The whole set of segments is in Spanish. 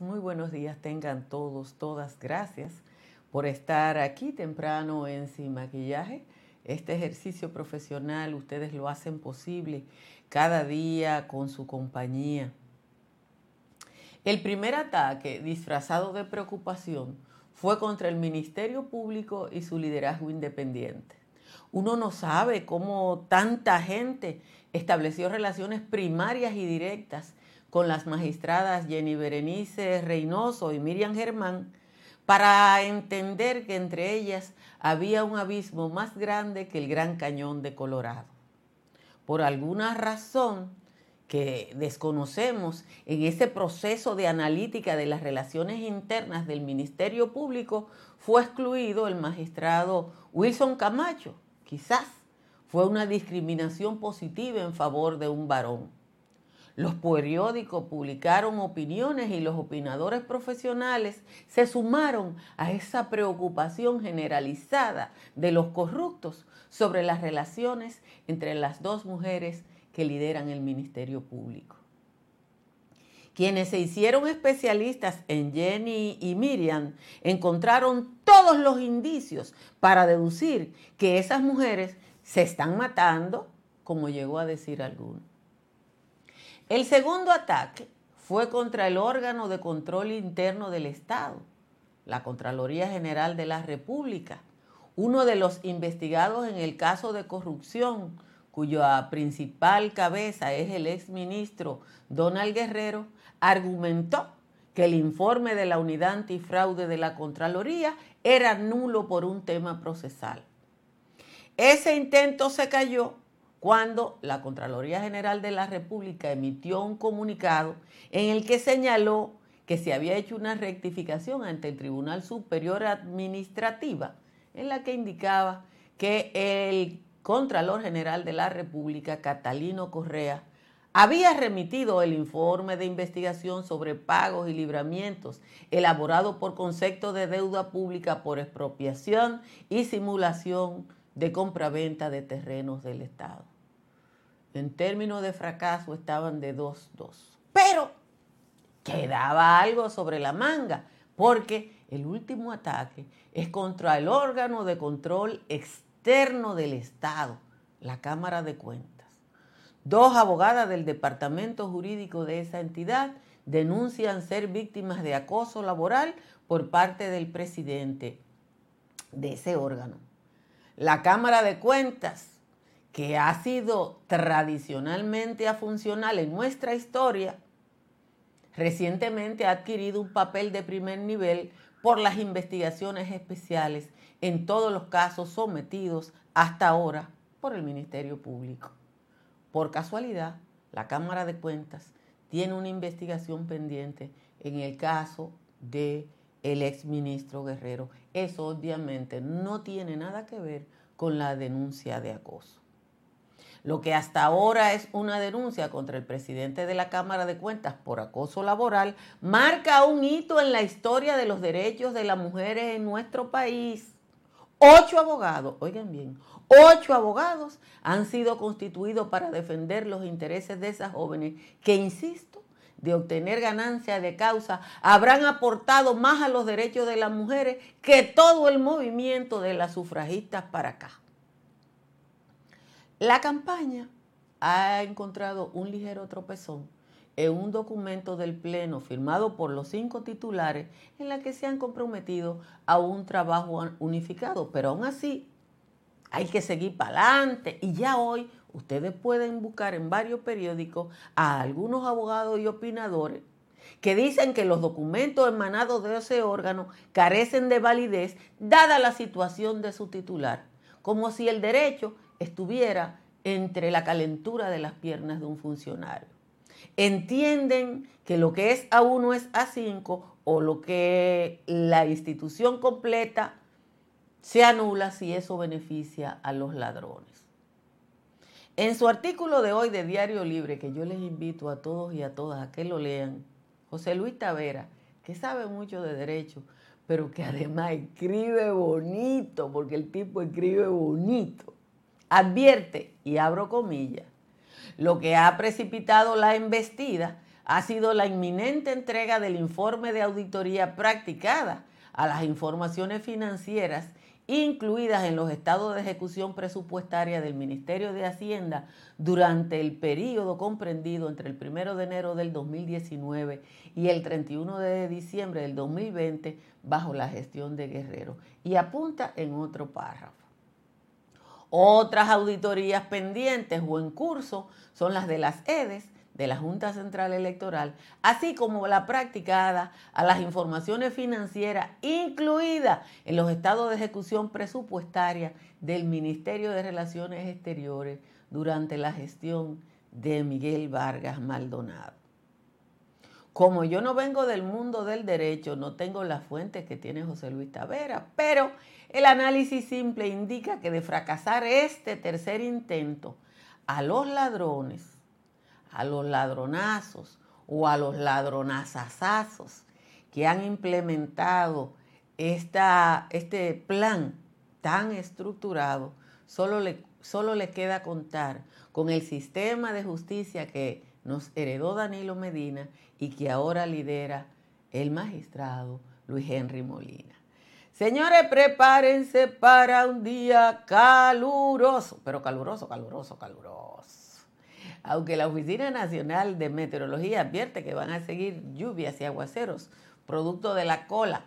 muy buenos días tengan todos, todas. Gracias por estar aquí temprano en Sin Maquillaje. Este ejercicio profesional ustedes lo hacen posible cada día con su compañía. El primer ataque disfrazado de preocupación fue contra el Ministerio Público y su liderazgo independiente. Uno no sabe cómo tanta gente estableció relaciones primarias y directas con las magistradas Jenny Berenice Reynoso y Miriam Germán para entender que entre ellas había un abismo más grande que el Gran Cañón de Colorado. Por alguna razón que desconocemos en ese proceso de analítica de las relaciones internas del Ministerio Público, fue excluido el magistrado Wilson Camacho. Quizás fue una discriminación positiva en favor de un varón. Los periódicos publicaron opiniones y los opinadores profesionales se sumaron a esa preocupación generalizada de los corruptos sobre las relaciones entre las dos mujeres que lideran el Ministerio Público. Quienes se hicieron especialistas en Jenny y Miriam encontraron todos los indicios para deducir que esas mujeres se están matando, como llegó a decir alguno. El segundo ataque fue contra el órgano de control interno del Estado, la Contraloría General de la República, uno de los investigados en el caso de corrupción, cuya principal cabeza es el exministro Donald Guerrero, argumentó que el informe de la unidad antifraude de la Contraloría era nulo por un tema procesal. Ese intento se cayó cuando la Contraloría General de la República emitió un comunicado en el que señaló que se había hecho una rectificación ante el Tribunal Superior Administrativa en la que indicaba que el Contralor General de la República, Catalino Correa, había remitido el informe de investigación sobre pagos y libramientos elaborado por concepto de deuda pública por expropiación y simulación de compraventa de terrenos del Estado. En términos de fracaso estaban de 2-2. Pero quedaba algo sobre la manga, porque el último ataque es contra el órgano de control externo del Estado, la Cámara de Cuentas. Dos abogadas del departamento jurídico de esa entidad denuncian ser víctimas de acoso laboral por parte del presidente de ese órgano. La Cámara de Cuentas que ha sido tradicionalmente afuncional en nuestra historia, recientemente ha adquirido un papel de primer nivel por las investigaciones especiales en todos los casos sometidos hasta ahora por el Ministerio Público. Por casualidad, la Cámara de Cuentas tiene una investigación pendiente en el caso de el exministro Guerrero. Eso obviamente no tiene nada que ver con la denuncia de acoso. Lo que hasta ahora es una denuncia contra el presidente de la Cámara de Cuentas por acoso laboral marca un hito en la historia de los derechos de las mujeres en nuestro país. Ocho abogados, oigan bien, ocho abogados han sido constituidos para defender los intereses de esas jóvenes que, insisto, de obtener ganancia de causa, habrán aportado más a los derechos de las mujeres que todo el movimiento de las sufragistas para acá. La campaña ha encontrado un ligero tropezón en un documento del Pleno firmado por los cinco titulares en la que se han comprometido a un trabajo unificado, pero aún así hay que seguir para adelante y ya hoy ustedes pueden buscar en varios periódicos a algunos abogados y opinadores que dicen que los documentos emanados de ese órgano carecen de validez dada la situación de su titular, como si el derecho estuviera entre la calentura de las piernas de un funcionario. Entienden que lo que es A1 es A5 o lo que la institución completa se anula si eso beneficia a los ladrones. En su artículo de hoy de Diario Libre, que yo les invito a todos y a todas a que lo lean, José Luis Tavera, que sabe mucho de derecho, pero que además escribe bonito, porque el tipo escribe bonito advierte, y abro comillas, lo que ha precipitado la embestida ha sido la inminente entrega del informe de auditoría practicada a las informaciones financieras incluidas en los estados de ejecución presupuestaria del Ministerio de Hacienda durante el periodo comprendido entre el 1 de enero del 2019 y el 31 de diciembre del 2020 bajo la gestión de Guerrero. Y apunta en otro párrafo. Otras auditorías pendientes o en curso son las de las EDES, de la Junta Central Electoral, así como la practicada a las informaciones financieras incluidas en los estados de ejecución presupuestaria del Ministerio de Relaciones Exteriores durante la gestión de Miguel Vargas Maldonado. Como yo no vengo del mundo del derecho, no tengo las fuentes que tiene José Luis Tavera, pero el análisis simple indica que de fracasar este tercer intento, a los ladrones a los ladronazos o a los ladronazazazos que han implementado esta, este plan tan estructurado, solo le, solo le queda contar con el sistema de justicia que nos heredó Danilo Medina y que ahora lidera el magistrado Luis Henry Molina. Señores, prepárense para un día caluroso, pero caluroso, caluroso, caluroso aunque la Oficina Nacional de Meteorología advierte que van a seguir lluvias y aguaceros, producto de la cola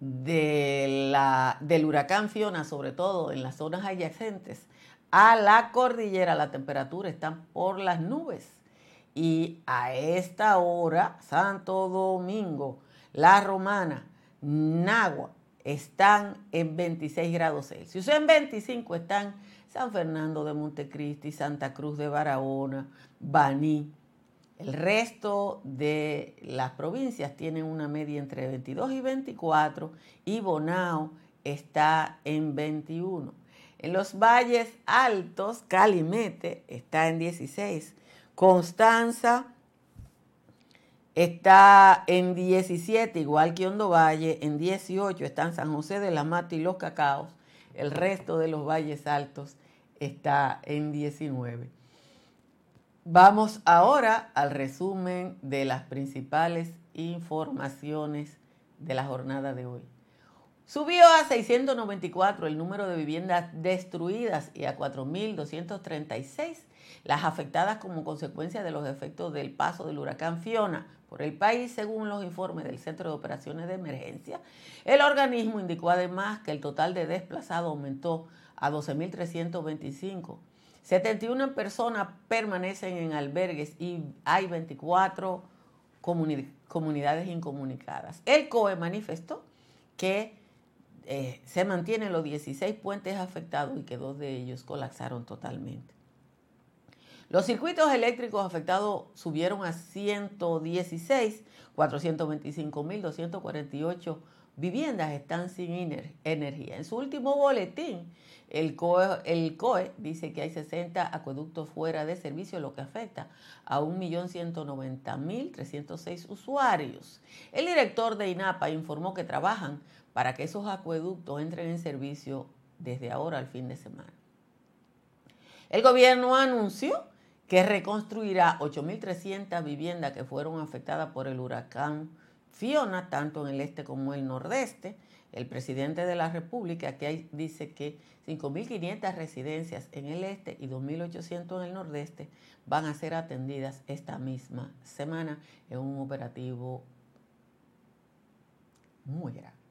del huracán Fiona, sobre todo en las zonas adyacentes a la cordillera, la temperatura está por las nubes. Y a esta hora, Santo Domingo, La Romana, Nagua, están en 26 grados Celsius. En 25 están San Fernando de Montecristi, Santa Cruz de Barahona, Baní. El resto de las provincias tienen una media entre 22 y 24 y Bonao está en 21. En los valles altos, Calimete está en 16. Constanza está en 17, igual que Hondo Valle. En 18 están San José de la Mata y Los Cacaos. El resto de los valles altos está en 19. Vamos ahora al resumen de las principales informaciones de la jornada de hoy. Subió a 694 el número de viviendas destruidas y a 4.236 las afectadas como consecuencia de los efectos del paso del huracán Fiona por el país, según los informes del Centro de Operaciones de Emergencia. El organismo indicó además que el total de desplazados aumentó a 12.325. 71 personas permanecen en albergues y hay 24 comunidades incomunicadas. El COE manifestó que eh, se mantienen los 16 puentes afectados y que dos de ellos colapsaron totalmente. Los circuitos eléctricos afectados subieron a 116, 425.248 viviendas están sin energía. En su último boletín, el COE, el COE, dice que hay 60 acueductos fuera de servicio, lo que afecta a 1.190.306 usuarios. El director de INAPA informó que trabajan para que esos acueductos entren en servicio desde ahora al fin de semana. El gobierno anunció que reconstruirá 8.300 viviendas que fueron afectadas por el huracán Fiona, tanto en el este como en el nordeste. El presidente de la República aquí dice que 5.500 residencias en el este y 2.800 en el nordeste van a ser atendidas esta misma semana en un operativo muy grande.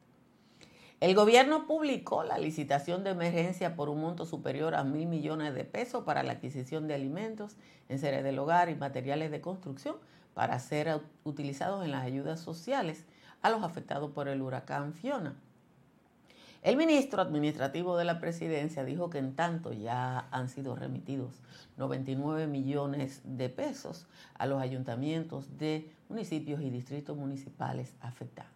El gobierno publicó la licitación de emergencia por un monto superior a mil millones de pesos para la adquisición de alimentos, enseres del hogar y materiales de construcción para ser utilizados en las ayudas sociales a los afectados por el huracán Fiona. El ministro administrativo de la presidencia dijo que en tanto ya han sido remitidos 99 millones de pesos a los ayuntamientos de municipios y distritos municipales afectados.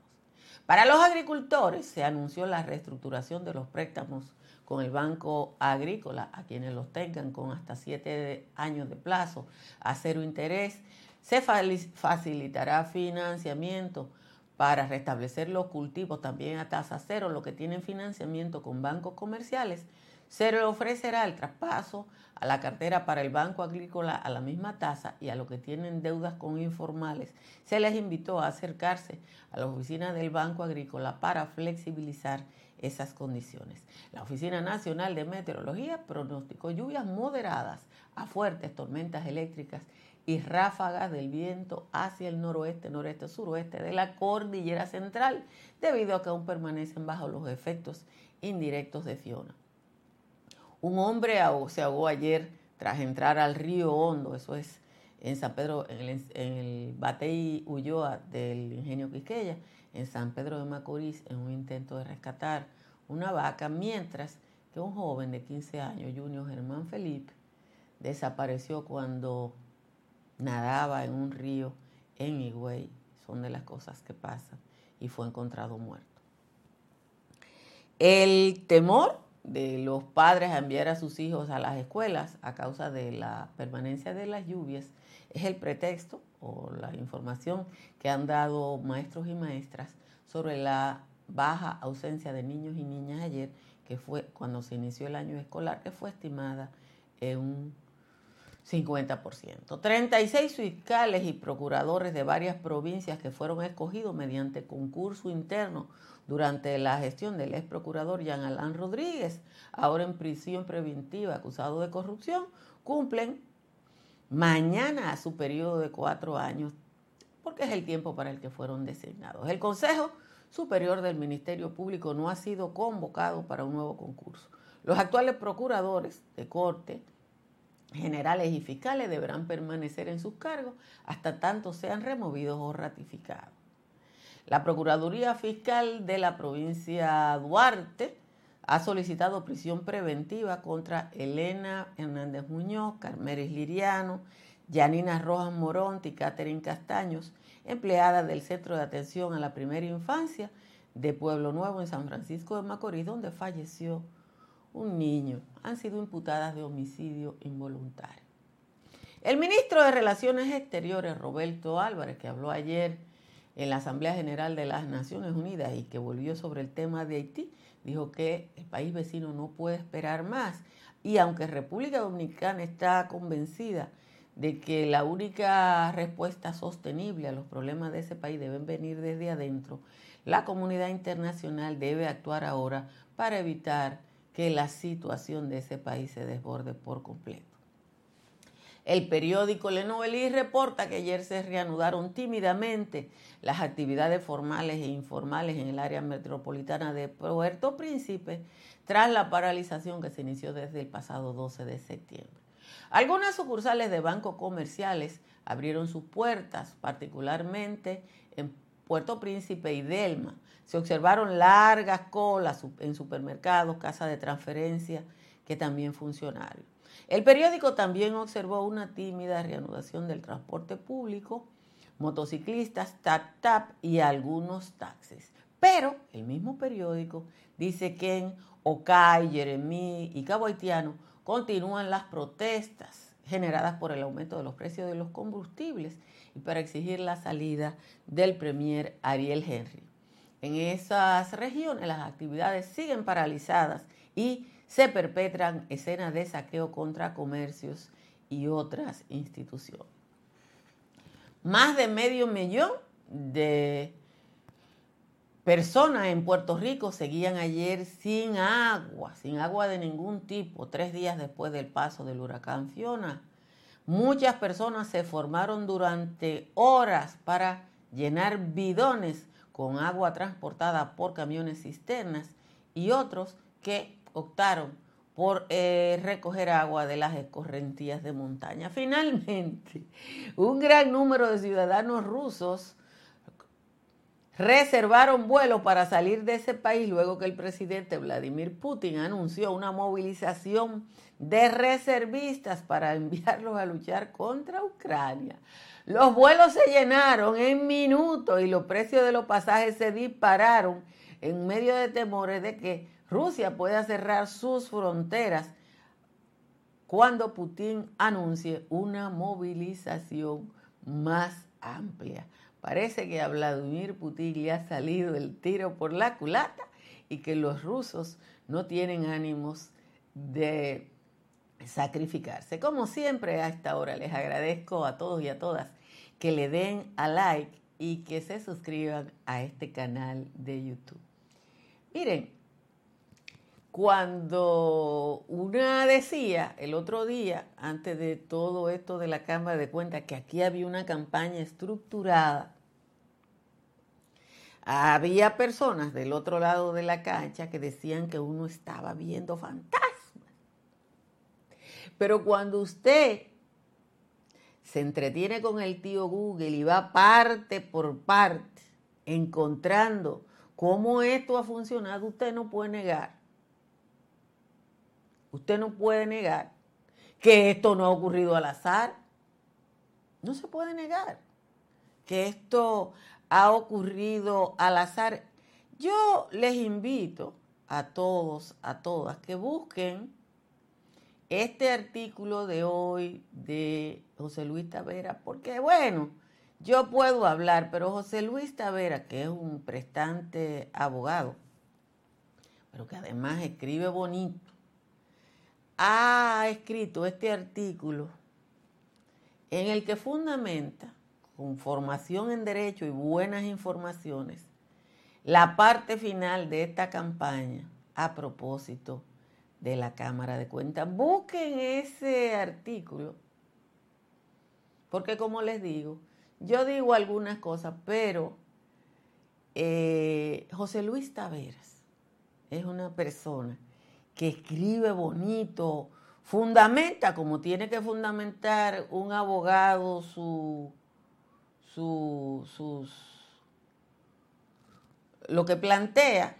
Para los agricultores se anunció la reestructuración de los préstamos con el Banco Agrícola a quienes los tengan con hasta siete años de plazo a cero interés. Se facilitará financiamiento para restablecer los cultivos también a tasa cero, los que tienen financiamiento con bancos comerciales se le ofrecerá el traspaso a la cartera para el Banco Agrícola a la misma tasa y a los que tienen deudas con informales, se les invitó a acercarse a la oficina del Banco Agrícola para flexibilizar esas condiciones. La Oficina Nacional de Meteorología pronosticó lluvias moderadas a fuertes tormentas eléctricas y ráfagas del viento hacia el noroeste, noreste, suroeste de la cordillera central, debido a que aún permanecen bajo los efectos indirectos de Fiona. Un hombre se ahogó ayer tras entrar al río Hondo, eso es en San Pedro, en el, en Batey Ulloa del ingenio Quisqueya, en San Pedro de Macorís, en un intento de rescatar una vaca, mientras que un joven de 15 años, Junior Germán Felipe, desapareció cuando nadaba en un río en Higüey. Son de las cosas que pasan y fue encontrado muerto. El temor de los padres a enviar a sus hijos a las escuelas a causa de la permanencia de las lluvias es el pretexto o la información que han dado maestros y maestras sobre la baja ausencia de niños y niñas ayer, que fue cuando se inició el año escolar, que fue estimada en un 50%. 36 fiscales y procuradores de varias provincias que fueron escogidos mediante concurso interno durante la gestión del ex procurador Jean Alain Rodríguez, ahora en prisión preventiva acusado de corrupción, cumplen mañana su periodo de cuatro años, porque es el tiempo para el que fueron designados. El Consejo Superior del Ministerio Público no ha sido convocado para un nuevo concurso. Los actuales procuradores de corte, generales y fiscales deberán permanecer en sus cargos hasta tanto sean removidos o ratificados. La Procuraduría Fiscal de la provincia Duarte ha solicitado prisión preventiva contra Elena Hernández Muñoz, Carmeris Liriano, Yanina Rojas Moronti y Catherine Castaños, empleadas del Centro de Atención a la Primera Infancia de Pueblo Nuevo en San Francisco de Macorís, donde falleció un niño. Han sido imputadas de homicidio involuntario. El ministro de Relaciones Exteriores, Roberto Álvarez, que habló ayer en la Asamblea General de las Naciones Unidas y que volvió sobre el tema de Haití, dijo que el país vecino no puede esperar más. Y aunque República Dominicana está convencida de que la única respuesta sostenible a los problemas de ese país deben venir desde adentro, la comunidad internacional debe actuar ahora para evitar que la situación de ese país se desborde por completo. El periódico Le Novelí reporta que ayer se reanudaron tímidamente las actividades formales e informales en el área metropolitana de Puerto Príncipe tras la paralización que se inició desde el pasado 12 de septiembre. Algunas sucursales de bancos comerciales abrieron sus puertas, particularmente en Puerto Príncipe y Delma. Se observaron largas colas en supermercados, casas de transferencia, que también funcionaron. El periódico también observó una tímida reanudación del transporte público, motociclistas, tap-tap y algunos taxis. Pero el mismo periódico dice que en Ocay, Jeremí y Cabo Haitiano continúan las protestas generadas por el aumento de los precios de los combustibles y para exigir la salida del premier Ariel Henry. En esas regiones las actividades siguen paralizadas y se perpetran escenas de saqueo contra comercios y otras instituciones. Más de medio millón de personas en Puerto Rico seguían ayer sin agua, sin agua de ningún tipo, tres días después del paso del huracán Fiona. Muchas personas se formaron durante horas para llenar bidones con agua transportada por camiones cisternas y otros que optaron por eh, recoger agua de las escorrentías de montaña. Finalmente, un gran número de ciudadanos rusos reservaron vuelo para salir de ese país luego que el presidente Vladimir Putin anunció una movilización de reservistas para enviarlos a luchar contra Ucrania. Los vuelos se llenaron en minutos y los precios de los pasajes se dispararon en medio de temores de que Rusia pueda cerrar sus fronteras cuando Putin anuncie una movilización más amplia. Parece que a Vladimir Putin le ha salido el tiro por la culata y que los rusos no tienen ánimos de sacrificarse. Como siempre a esta hora les agradezco a todos y a todas que le den a like y que se suscriban a este canal de YouTube. Miren, cuando una decía el otro día, antes de todo esto de la Cámara de Cuentas, que aquí había una campaña estructurada, había personas del otro lado de la cancha que decían que uno estaba viendo fantasmas. Pero cuando usted se entretiene con el tío Google y va parte por parte encontrando cómo esto ha funcionado, usted no puede negar, usted no puede negar que esto no ha ocurrido al azar. No se puede negar que esto ha ocurrido al azar. Yo les invito a todos, a todas, que busquen este artículo de hoy de José Luis Tavera, porque bueno, yo puedo hablar, pero José Luis Tavera, que es un prestante abogado, pero que además escribe bonito, ha escrito este artículo en el que fundamenta, con formación en derecho y buenas informaciones, la parte final de esta campaña a propósito la Cámara de Cuentas. Busquen ese artículo, porque como les digo, yo digo algunas cosas, pero eh, José Luis Taveras es una persona que escribe bonito, fundamenta como tiene que fundamentar un abogado su, su, lo que plantea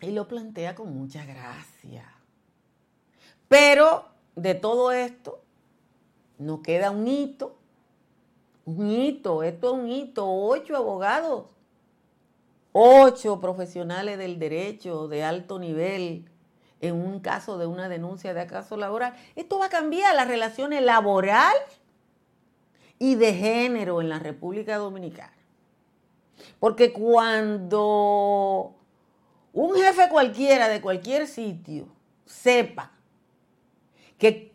y lo plantea con mucha gracia. Pero de todo esto nos queda un hito, un hito, esto es un hito, ocho abogados, ocho profesionales del derecho de alto nivel en un caso de una denuncia de acaso laboral. Esto va a cambiar las relaciones laborales y de género en la República Dominicana. Porque cuando un jefe cualquiera de cualquier sitio sepa que,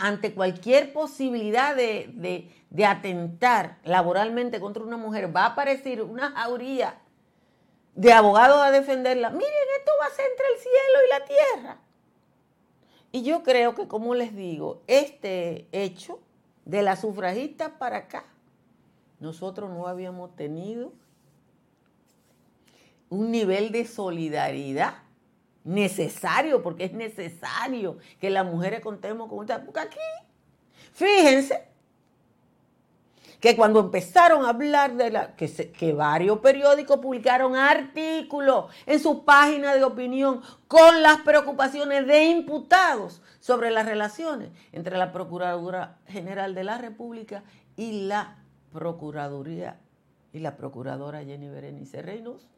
ante cualquier posibilidad de, de, atentar laboralmente contra una mujer va a aparecer una jauría de abogados a defenderla, miren, esto va a ser entre el cielo y la tierra. Y yo creo que, como les digo, este hecho de la sufragista para acá, nosotros no habíamos tenido un nivel de solidaridad necesario, porque es necesario que las mujeres contemos con esta. Porque aquí, fíjense, que cuando empezaron a hablar de la, que, varios periódicos publicaron artículos en su página de opinión con las preocupaciones de imputados sobre las relaciones entre la Procuradora General de la República y la Procuraduría y la Procuradora Jenny Berenice Reynoso.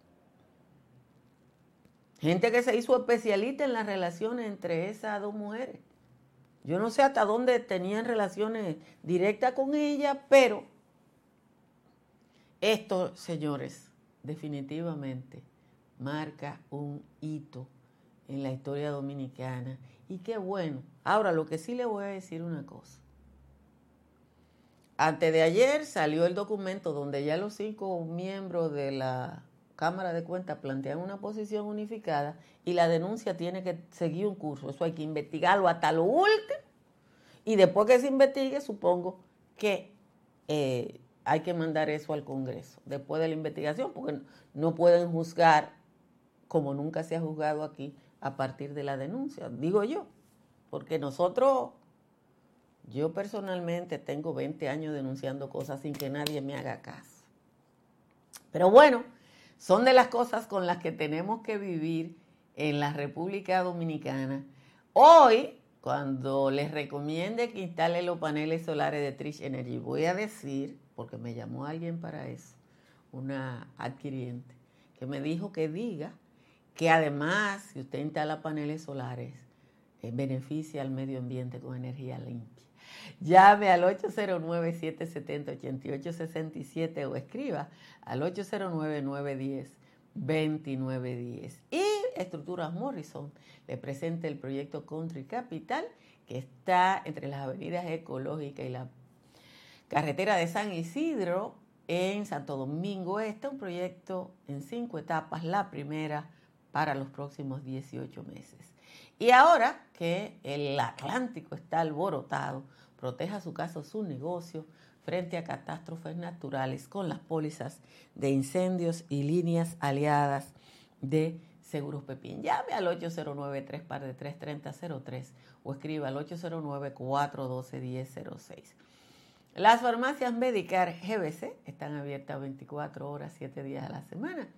Gente que se hizo especialista en las relaciones entre esas dos mujeres. Yo no sé hasta dónde tenían relaciones directas con ella, pero esto, señores, definitivamente marca un hito en la historia dominicana. Y qué bueno. Ahora, lo que sí le voy a decir una cosa. Antes de ayer salió el documento donde ya los cinco miembros de la Cámara de Cuentas plantean una posición unificada y la denuncia tiene que seguir un curso. Eso hay que investigarlo hasta lo último y después que se investigue, supongo que eh, hay que mandar eso al Congreso después de la investigación, porque no pueden juzgar como nunca se ha juzgado aquí a partir de la denuncia, digo yo, porque nosotros, yo personalmente tengo 20 años denunciando cosas sin que nadie me haga caso. Pero bueno, son de las cosas con las que tenemos que vivir en la República Dominicana. Hoy, cuando les recomiende que instale los paneles solares de Trish Energy, voy a decir, porque me llamó alguien para eso, una adquiriente, que me dijo que diga que además, si usted instala paneles solares, eh, beneficia al medio ambiente con energía limpia. Llame al 809-770-8867 o escriba al 809-910-2910. Y Estructuras Morrison le presenta el proyecto Country Capital, que está entre las avenidas ecológicas y la carretera de San Isidro en Santo Domingo Este, un proyecto en cinco etapas, la primera para los próximos 18 meses. Y ahora que el Atlántico está alborotado, proteja su casa o su negocio frente a catástrofes naturales con las pólizas de incendios y líneas aliadas de Seguros Pepín. Llame al 809 par de 33003 o escriba al 809-412-1006. Las farmacias Medicar GBC están abiertas 24 horas, 7 días a la semana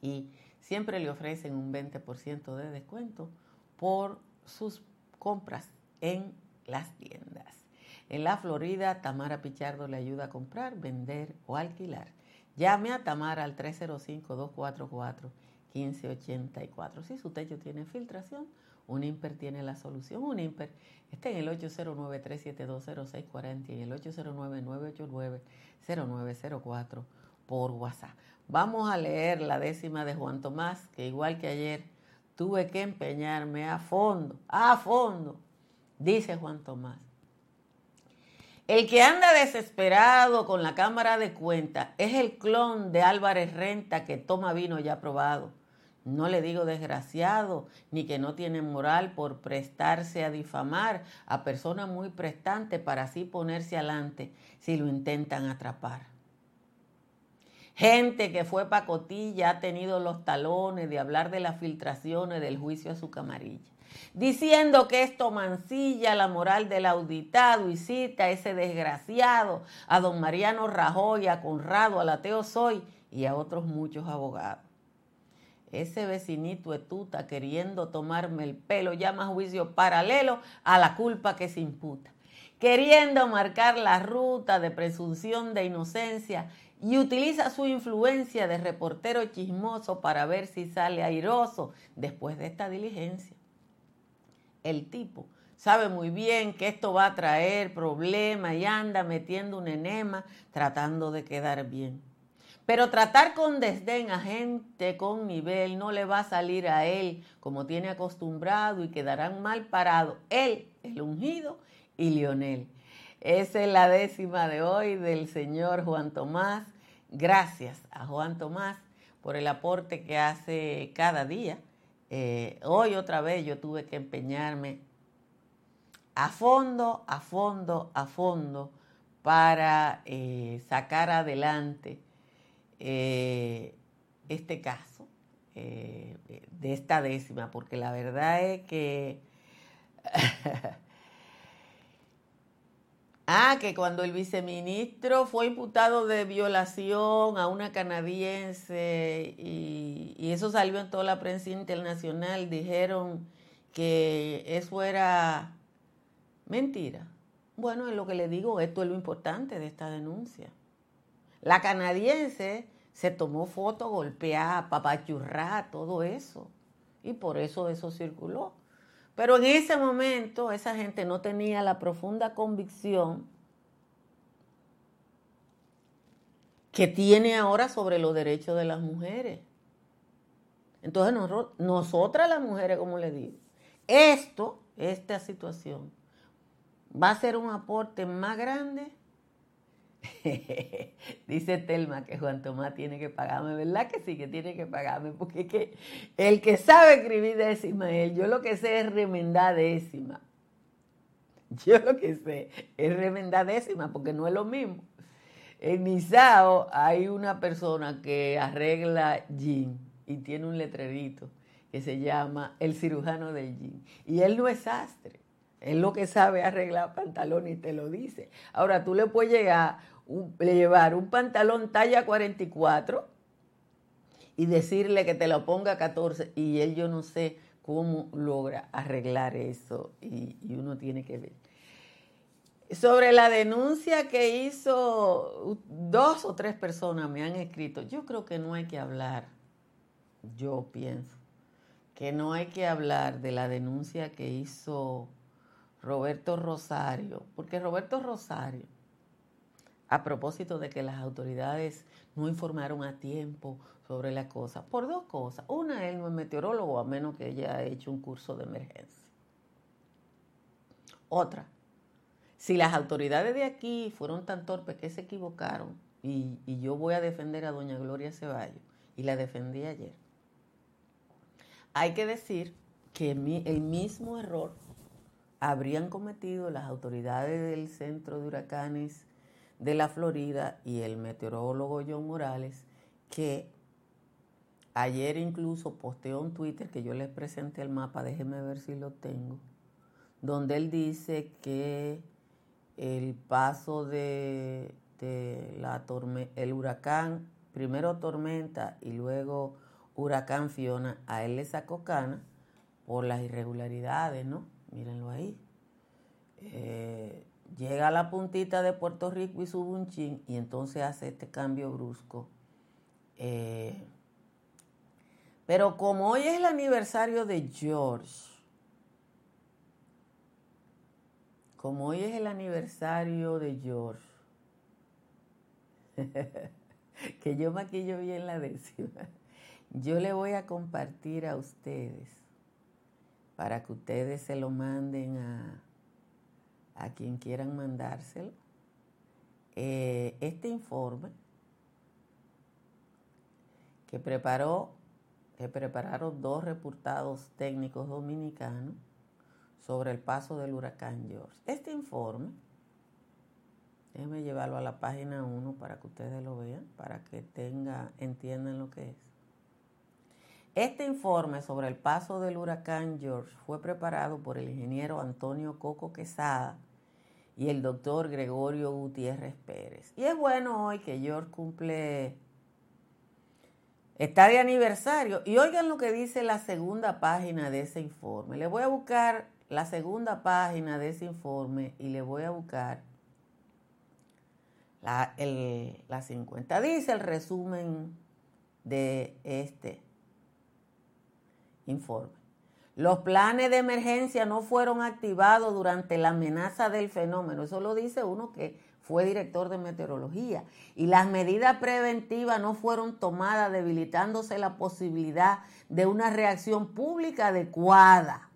y siempre le ofrecen un 20% de descuento por sus compras en las tiendas. En la Florida, Tamara Pichardo le ayuda a comprar, vender o alquilar. Llame a Tamara al 305-244-1584. Si su techo tiene filtración, un IMPER tiene la solución. Un IMPER está en el 809-3720640 y el 809-989-0904 por WhatsApp. Vamos a leer la décima de Juan Tomás, que igual que ayer tuve que empeñarme a fondo, a fondo, dice Juan Tomás. El que anda desesperado con la cámara de cuenta es el clon de Álvarez Renta que toma vino ya probado. No le digo desgraciado, ni que no tiene moral por prestarse a difamar a personas muy prestantes para así ponerse adelante si lo intentan atrapar. Gente que fue pacotilla ha tenido los talones de hablar de las filtraciones del juicio a su camarilla, diciendo que esto mancilla la moral del auditado y cita a ese desgraciado, a don Mariano Rajoy, a Conrado, a Lateo Soy y a otros muchos abogados. Ese vecinito etuta queriendo tomarme el pelo llama juicio paralelo a la culpa que se imputa, queriendo marcar la ruta de presunción de inocencia y utiliza su influencia de reportero chismoso para ver si sale airoso después de esta diligencia. El tipo sabe muy bien que esto va a traer problemas y anda metiendo un enema tratando de quedar bien. Pero tratar con desdén a gente con nivel no le va a salir a él como tiene acostumbrado y quedarán mal parados él, el ungido, y Lionel. Esa es la décima de hoy del señor Juan Tomás. Gracias a Juan Tomás por el aporte que hace cada día. Eh, hoy otra vez yo tuve que empeñarme a fondo, a fondo, a fondo para eh, sacar adelante eh, este caso de esta décima, porque la verdad es que Ah, que cuando el viceministro fue imputado de violación a una canadiense y, eso salió en toda la prensa internacional, dijeron que eso era mentira. Bueno, es lo que le digo, esto es lo importante de esta denuncia. La canadiense se tomó foto golpeada, papachurrá, todo eso. Y por eso eso circuló. Pero en ese momento esa gente no tenía la profunda convicción que tiene ahora sobre los derechos de las mujeres. Entonces nosotras las mujeres, como le digo, esto, esta situación, va a ser un aporte más grande Dice Telma que Juan Tomás tiene que pagarme, ¿verdad que sí que tiene que pagarme? Porque que el que sabe escribir décima es yo lo que sé es remendar décima. Yo lo que sé es remendar décima porque no es lo mismo. En Misao hay una persona que arregla jean y tiene un letrerito que se llama el cirujano del jean. Y él no es sastre. Él lo que sabe arreglar pantalones y te lo dice. Ahora tú le puedes llegar llevar un pantalón talla 44 y decirle que te lo ponga 14 y él yo no sé cómo logra arreglar eso y, uno tiene que ver. Sobre la denuncia que hizo dos o tres personas me han escrito, yo creo que no hay que hablar, yo pienso, que no hay que hablar de la denuncia que hizo Roberto Rosario, porque Roberto Rosario a propósito de que las autoridades no informaron a tiempo sobre la cosa por dos cosas. Una, él no es meteorólogo, a menos que ella haya hecho un curso de emergencia. Otra, si las autoridades de aquí fueron tan torpes que se equivocaron, y, yo voy a defender a doña Gloria Ceballos, y la defendí ayer, hay que decir que el mismo error habrían cometido las autoridades del Centro de Huracanes de la Florida y el meteorólogo John Morales, que ayer incluso posteó un Twitter que yo les presenté el mapa, déjenme ver si lo tengo, donde él dice que el paso de, la el huracán, primero tormenta y luego huracán Fiona, a él le sacó cana por las irregularidades, ¿no? Mírenlo ahí. Eh, llega a la puntita de Puerto Rico y sube un chin y entonces hace este cambio brusco. Eh, pero como hoy es el aniversario de George, como hoy es el aniversario de George, que yo maquillo bien la décima, yo le voy a compartir a ustedes para que ustedes se lo manden a, a quien quieran mandárselo. Eh, este informe que preparó, que prepararon dos reportados técnicos dominicanos sobre el paso del huracán George. Este informe, déjenme llevarlo a la página 1 para que ustedes lo vean, para que tenga, entiendan lo que es. Este informe sobre el paso del huracán George fue preparado por el ingeniero Antonio Coco Quesada y el doctor Gregorio Gutiérrez Pérez. Y es bueno hoy que George cumple, está de aniversario. Y oigan lo que dice la segunda página de ese informe. Le voy a buscar la segunda página de ese informe y le voy a buscar la, la 50. Dice el resumen de este informe. Los planes de emergencia no fueron activados durante la amenaza del fenómeno. Eso lo dice uno que fue director de meteorología. Y las medidas preventivas no fueron tomadas debilitándose la posibilidad de una reacción pública adecuada.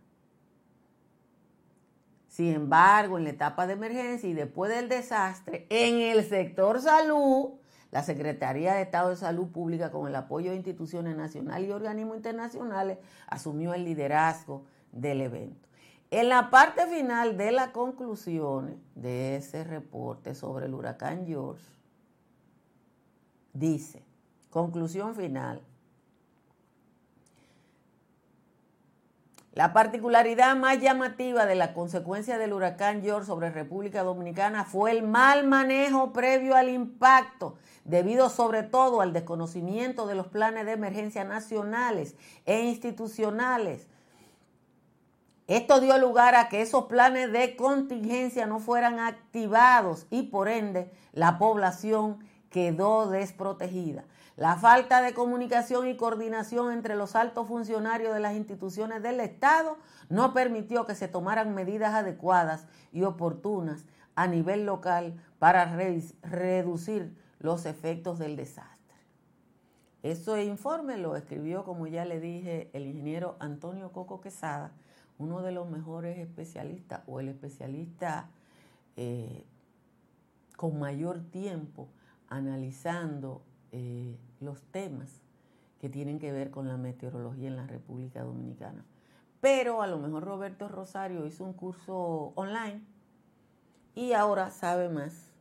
Sin embargo, en la etapa de emergencia y después del desastre, en el sector salud, la Secretaría de Estado de Salud Pública, con el apoyo de instituciones nacionales y organismos internacionales, asumió el liderazgo del evento. En la parte final de las conclusiones de ese reporte sobre el huracán George, dice, conclusión final, La particularidad más llamativa de la consecuencia del huracán George sobre República Dominicana fue el mal manejo previo al impacto, debido sobre todo al desconocimiento de los planes de emergencia nacionales e institucionales. Esto dio lugar a que esos planes de contingencia no fueran activados y por ende la población quedó desprotegida. La falta de comunicación y coordinación entre los altos funcionarios de las instituciones del Estado no permitió que se tomaran medidas adecuadas y oportunas a nivel local para reducir los efectos del desastre. Ese informe lo escribió, como ya le dije, el ingeniero Antonio Coco Quesada, uno de los mejores especialistas o el especialista eh, con mayor tiempo analizando eh, los temas que tienen que ver con la meteorología en la República Dominicana. Pero a lo mejor Roberto Rosario hizo un curso online y ahora sabe más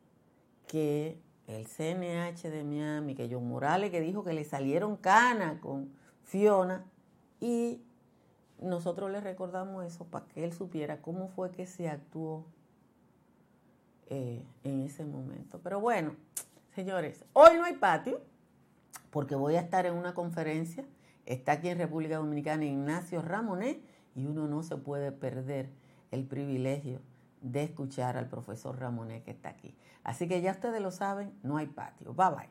que el CNH de Miami, que John Morales que dijo que le salieron canas con Fiona y nosotros le recordamos eso para que él supiera cómo fue que se actuó eh, en ese momento. Pero bueno, señores, hoy no hay patio porque voy a estar en una conferencia. Está aquí en República Dominicana Ignacio Ramonet y uno no se puede perder el privilegio de escuchar al profesor Ramonet que está aquí. Así que ya ustedes lo saben, no hay patio. Bye bye.